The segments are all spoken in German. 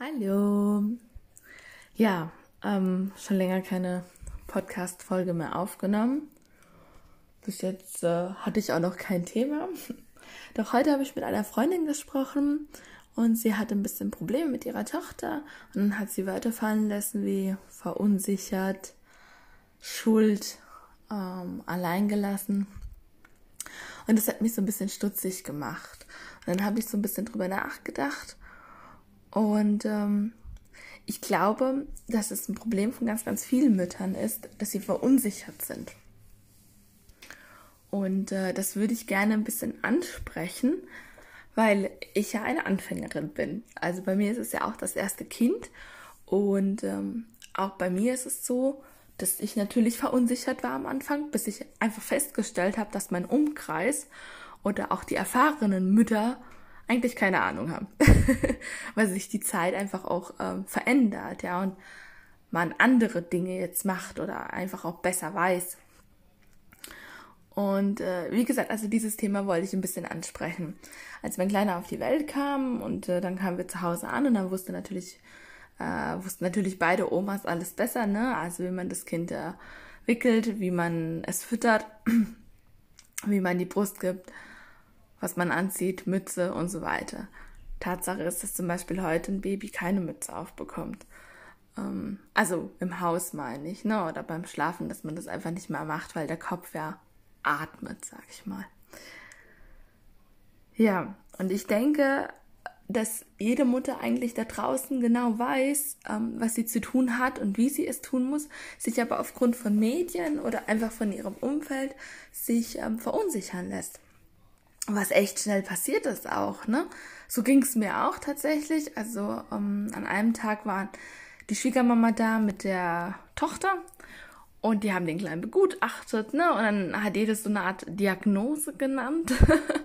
Hallo. Ja, ähm, schon länger keine Podcast-Folge mehr aufgenommen. Bis jetzt äh, hatte ich auch noch kein Thema. Doch heute habe ich mit einer Freundin gesprochen und sie hatte ein bisschen Probleme mit ihrer Tochter und dann hat sie weiterfallen lassen wie verunsichert, Schuld, ähm, alleingelassen. Und das hat mich so ein bisschen stutzig gemacht. Und dann habe ich so ein bisschen drüber nachgedacht und ähm, ich glaube, dass es ein Problem von ganz, ganz vielen Müttern ist, dass sie verunsichert sind. Und äh, das würde ich gerne ein bisschen ansprechen, weil ich ja eine Anfängerin bin. Also bei mir ist es ja auch das erste Kind und ähm, auch bei mir ist es so, dass ich natürlich verunsichert war am Anfang, bis ich einfach festgestellt habe, dass mein Umkreis oder auch die erfahrenen Mütter eigentlich keine Ahnung haben, weil sich die Zeit einfach auch ähm, verändert, ja, und man andere Dinge jetzt macht oder einfach auch besser weiß. Und äh, wie gesagt, also dieses Thema wollte ich ein bisschen ansprechen. Als mein Kleiner auf die Welt kam und äh, dann kamen wir zu Hause an und dann wusste natürlich, äh, wussten natürlich beide Omas alles besser, ne? Also wie man das Kind äh, wickelt, wie man es füttert, wie man die Brust gibt was man anzieht, Mütze und so weiter. Tatsache ist, dass zum Beispiel heute ein Baby keine Mütze aufbekommt. Ähm, also im Haus meine ich, ne? Oder beim Schlafen, dass man das einfach nicht mehr macht, weil der Kopf ja atmet, sag ich mal. Ja, und ich denke, dass jede Mutter eigentlich da draußen genau weiß, ähm, was sie zu tun hat und wie sie es tun muss, sich aber aufgrund von Medien oder einfach von ihrem Umfeld sich ähm, verunsichern lässt was echt schnell passiert ist auch, ne? So ging es mir auch tatsächlich. Also ähm, an einem Tag war die Schwiegermama da mit der Tochter und die haben den Kleinen begutachtet, ne? Und dann hat jedes so eine Art Diagnose genannt,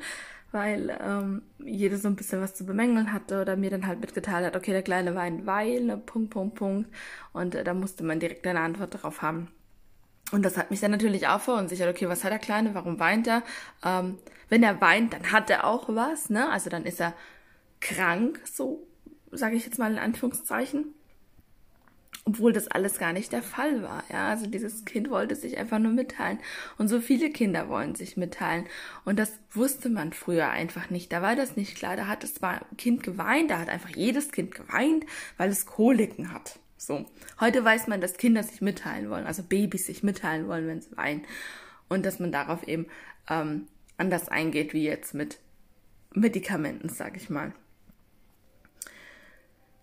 weil ähm, jede so ein bisschen was zu bemängeln hatte oder mir dann halt mitgeteilt hat, okay, der Kleine weint, weil, ne? Punkt, Punkt, Punkt. Und äh, da musste man direkt eine Antwort darauf haben. Und das hat mich dann natürlich auch verunsichert. Okay, was hat der Kleine? Warum weint er? Ähm, wenn er weint, dann hat er auch was, ne? Also dann ist er krank, so sage ich jetzt mal in Anführungszeichen. Obwohl das alles gar nicht der Fall war. Ja, also dieses Kind wollte sich einfach nur mitteilen. Und so viele Kinder wollen sich mitteilen. Und das wusste man früher einfach nicht. Da war das nicht klar. Da hat ein Kind geweint, da hat einfach jedes Kind geweint, weil es Koliken hat. So. Heute weiß man, dass Kinder sich mitteilen wollen, also Babys sich mitteilen wollen, wenn sie weinen. Und dass man darauf eben ähm, anders eingeht, wie jetzt mit Medikamenten, sag ich mal.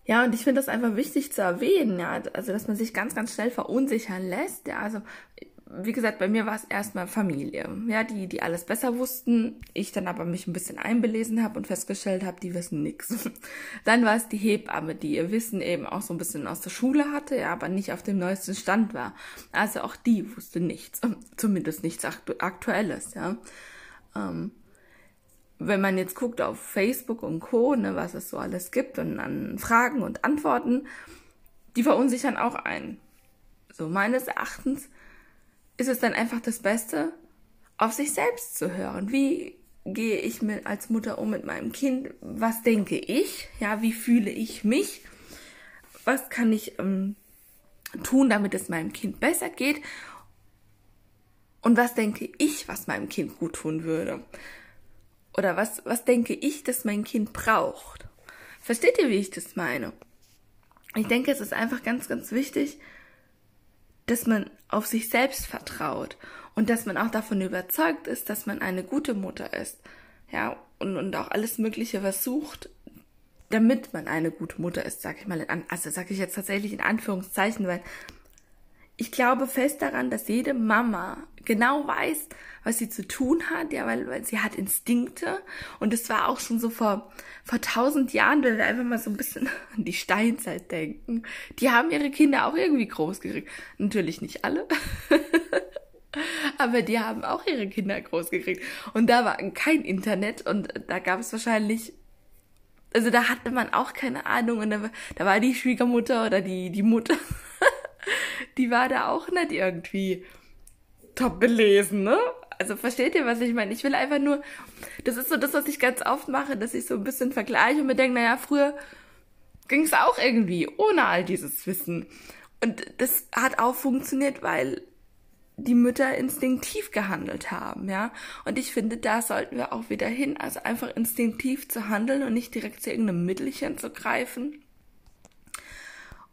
Ja, und ich finde das einfach wichtig zu erwähnen, ja, also dass man sich ganz, ganz schnell verunsichern lässt. Ja, also wie gesagt, bei mir war es erstmal Familie, ja, die, die alles besser wussten. Ich dann aber mich ein bisschen einbelesen habe und festgestellt habe, die wissen nichts. Dann war es die Hebamme, die ihr Wissen eben auch so ein bisschen aus der Schule hatte, ja, aber nicht auf dem neuesten Stand war. Also auch die wusste nichts, zumindest nichts Aktuelles, ja. Ähm, wenn man jetzt guckt auf Facebook und Co., ne, was es so alles gibt und an Fragen und Antworten, die verunsichern auch einen. So meines Erachtens ist es dann einfach das Beste, auf sich selbst zu hören. Wie gehe ich mit, als Mutter um mit meinem Kind? Was denke ich? Ja, wie fühle ich mich? Was kann ich ähm, tun, damit es meinem Kind besser geht? Und was denke ich, was meinem Kind gut tun würde? Oder was, was denke ich, dass mein Kind braucht? Versteht ihr, wie ich das meine? Ich denke, es ist einfach ganz, ganz wichtig, dass man auf sich selbst vertraut und dass man auch davon überzeugt ist, dass man eine gute Mutter ist. Ja, und, und auch alles Mögliche versucht, damit man eine gute Mutter ist, sag ich mal, in, also sage ich jetzt tatsächlich in Anführungszeichen, weil ich glaube fest daran, dass jede Mama genau weiß, was sie zu tun hat, ja, weil, weil sie hat Instinkte und es war auch schon so vor, vor tausend Jahren, wenn wir einfach mal so ein bisschen an die Steinzeit denken, die haben ihre Kinder auch irgendwie groß gekriegt. Natürlich nicht alle. Aber die haben auch ihre Kinder groß gekriegt. Und da war kein Internet und da gab es wahrscheinlich also da hatte man auch keine Ahnung und da, da war die Schwiegermutter oder die, die Mutter, die war da auch nicht irgendwie top belesen, ne? Also versteht ihr, was ich meine? Ich will einfach nur, das ist so das, was ich ganz oft mache, dass ich so ein bisschen vergleiche und mir denke, naja, früher ging es auch irgendwie ohne all dieses Wissen. Und das hat auch funktioniert, weil die Mütter instinktiv gehandelt haben, ja. Und ich finde, da sollten wir auch wieder hin, also einfach instinktiv zu handeln und nicht direkt zu irgendeinem Mittelchen zu greifen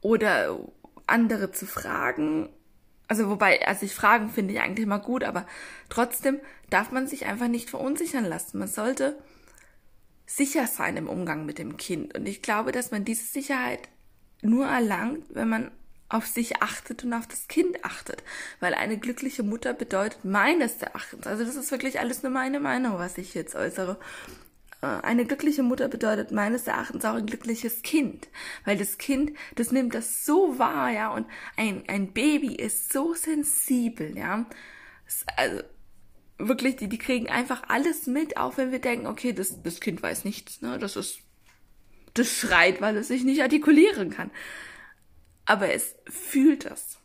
oder andere zu fragen. Also wobei, also ich fragen finde ich eigentlich immer gut, aber trotzdem darf man sich einfach nicht verunsichern lassen. Man sollte sicher sein im Umgang mit dem Kind. Und ich glaube, dass man diese Sicherheit nur erlangt, wenn man auf sich achtet und auf das Kind achtet. Weil eine glückliche Mutter bedeutet meines Erachtens, also das ist wirklich alles nur meine Meinung, was ich jetzt äußere. Eine glückliche Mutter bedeutet meines Erachtens auch ein glückliches Kind. Weil das Kind, das nimmt das so wahr, ja, und ein, ein Baby ist so sensibel, ja. Also, wirklich, die, die kriegen einfach alles mit, auch wenn wir denken, okay, das, das Kind weiß nichts, ne, das ist, das schreit, weil es sich nicht artikulieren kann aber es fühlt es.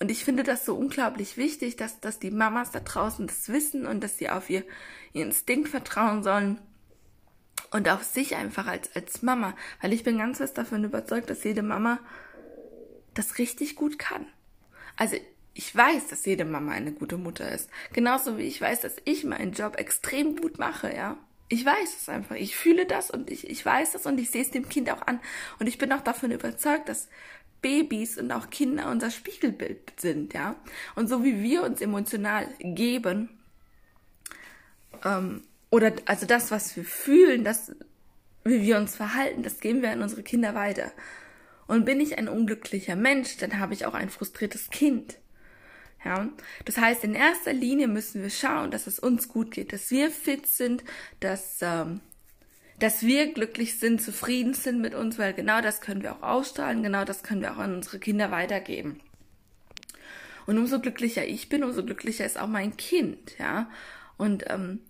Und ich finde das so unglaublich wichtig, dass, dass die Mamas da draußen das wissen und dass sie auf ihr, ihr Instinkt vertrauen sollen und auf sich einfach als, als Mama. Weil ich bin ganz fest davon überzeugt, dass jede Mama das richtig gut kann. Also ich weiß, dass jede Mama eine gute Mutter ist. Genauso wie ich weiß, dass ich meinen Job extrem gut mache, ja. Ich weiß es einfach. Ich fühle das und ich, ich weiß das und ich sehe es dem Kind auch an. Und ich bin auch davon überzeugt, dass Babys und auch Kinder unser Spiegelbild sind, ja. Und so wie wir uns emotional geben, ähm, oder also das, was wir fühlen, das, wie wir uns verhalten, das geben wir an unsere Kinder weiter. Und bin ich ein unglücklicher Mensch, dann habe ich auch ein frustriertes Kind. Ja, das heißt, in erster Linie müssen wir schauen, dass es uns gut geht, dass wir fit sind, dass, ähm, dass wir glücklich sind, zufrieden sind mit uns, weil genau das können wir auch ausstrahlen, genau das können wir auch an unsere Kinder weitergeben. Und umso glücklicher ich bin, umso glücklicher ist auch mein Kind, ja. Und ähm,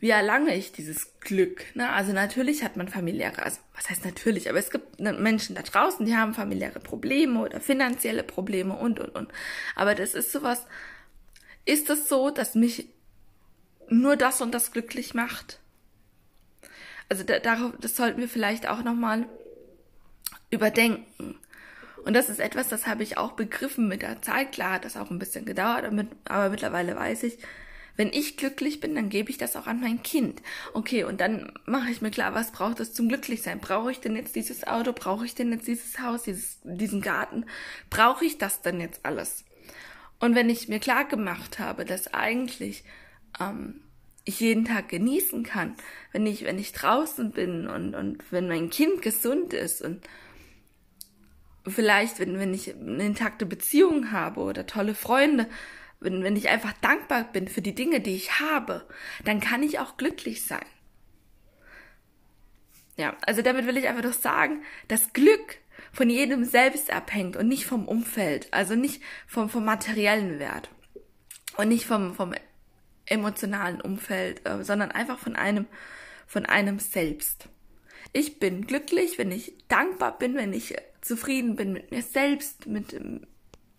wie erlange ich dieses Glück? Ne? Also natürlich hat man familiäre, also was heißt natürlich, aber es gibt ne, Menschen da draußen, die haben familiäre Probleme oder finanzielle Probleme und und und. Aber das ist sowas, ist es so, dass mich nur das und das glücklich macht? Also da, darauf, das sollten wir vielleicht auch nochmal überdenken. Und das ist etwas, das habe ich auch begriffen mit der Zeit. Klar hat das auch ein bisschen gedauert, aber mittlerweile weiß ich, wenn ich glücklich bin, dann gebe ich das auch an mein Kind. Okay, und dann mache ich mir klar, was braucht es zum Glücklichsein? Brauche ich denn jetzt dieses Auto? Brauche ich denn jetzt dieses Haus, dieses, diesen Garten? Brauche ich das denn jetzt alles? Und wenn ich mir klar gemacht habe, dass eigentlich ähm, ich jeden Tag genießen kann, wenn ich, wenn ich draußen bin und, und wenn mein Kind gesund ist und vielleicht, wenn, wenn ich eine intakte Beziehung habe oder tolle Freunde, wenn, wenn ich einfach dankbar bin für die Dinge, die ich habe, dann kann ich auch glücklich sein. Ja, also damit will ich einfach doch sagen, dass Glück von jedem selbst abhängt und nicht vom Umfeld, also nicht vom, vom materiellen Wert und nicht vom, vom emotionalen Umfeld, äh, sondern einfach von einem, von einem selbst. Ich bin glücklich, wenn ich dankbar bin, wenn ich zufrieden bin mit mir selbst, mit,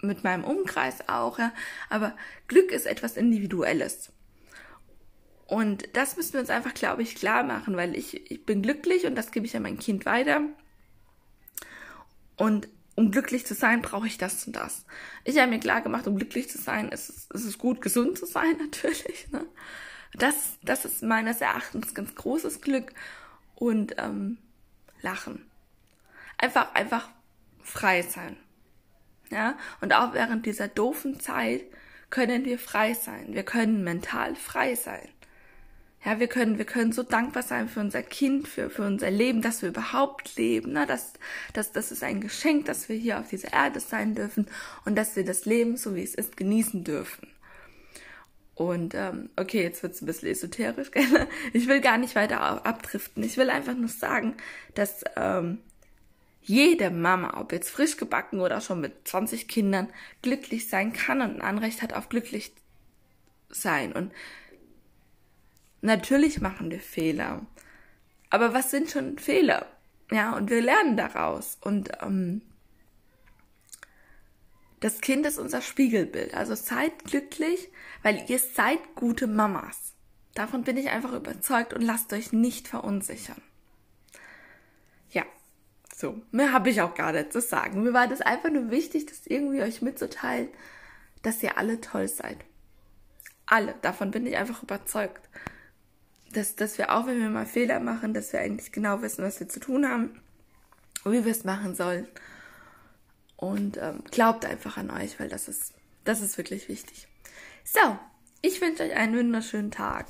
mit meinem Umkreis auch, ja. Aber Glück ist etwas Individuelles. Und das müssen wir uns einfach, glaube ich, klar machen, weil ich, ich bin glücklich und das gebe ich an mein Kind weiter. Und um glücklich zu sein, brauche ich das und das. Ich habe mir klar gemacht, um glücklich zu sein, ist es, ist es gut, gesund zu sein, natürlich. Ne? Das, das ist meines Erachtens ganz großes Glück. Und ähm, lachen. Einfach, einfach frei sein. Ja, und auch während dieser doofen Zeit können wir frei sein. Wir können mental frei sein. Ja, wir können, wir können so dankbar sein für unser Kind, für, für unser Leben, dass wir überhaupt leben. Ne? Das, das, das ist ein Geschenk, dass wir hier auf dieser Erde sein dürfen und dass wir das Leben, so wie es ist, genießen dürfen. Und ähm, okay, jetzt wird's ein bisschen esoterisch, gell? Ich will gar nicht weiter abdriften. Ich will einfach nur sagen, dass ähm, jede Mama, ob jetzt frisch gebacken oder schon mit 20 Kindern, glücklich sein kann und ein Anrecht hat auf glücklich sein. Und natürlich machen wir Fehler. Aber was sind schon Fehler? Ja, und wir lernen daraus. Und ähm, das Kind ist unser Spiegelbild. Also seid glücklich, weil ihr seid gute Mamas. Davon bin ich einfach überzeugt und lasst euch nicht verunsichern. So. Mehr habe ich auch gar nicht zu sagen. Mir war das einfach nur wichtig, das irgendwie euch mitzuteilen, dass ihr alle toll seid. Alle. Davon bin ich einfach überzeugt. Dass, dass wir auch, wenn wir mal Fehler machen, dass wir eigentlich genau wissen, was wir zu tun haben und wie wir es machen sollen. Und ähm, glaubt einfach an euch, weil das ist, das ist wirklich wichtig. So, ich wünsche euch einen wunderschönen Tag.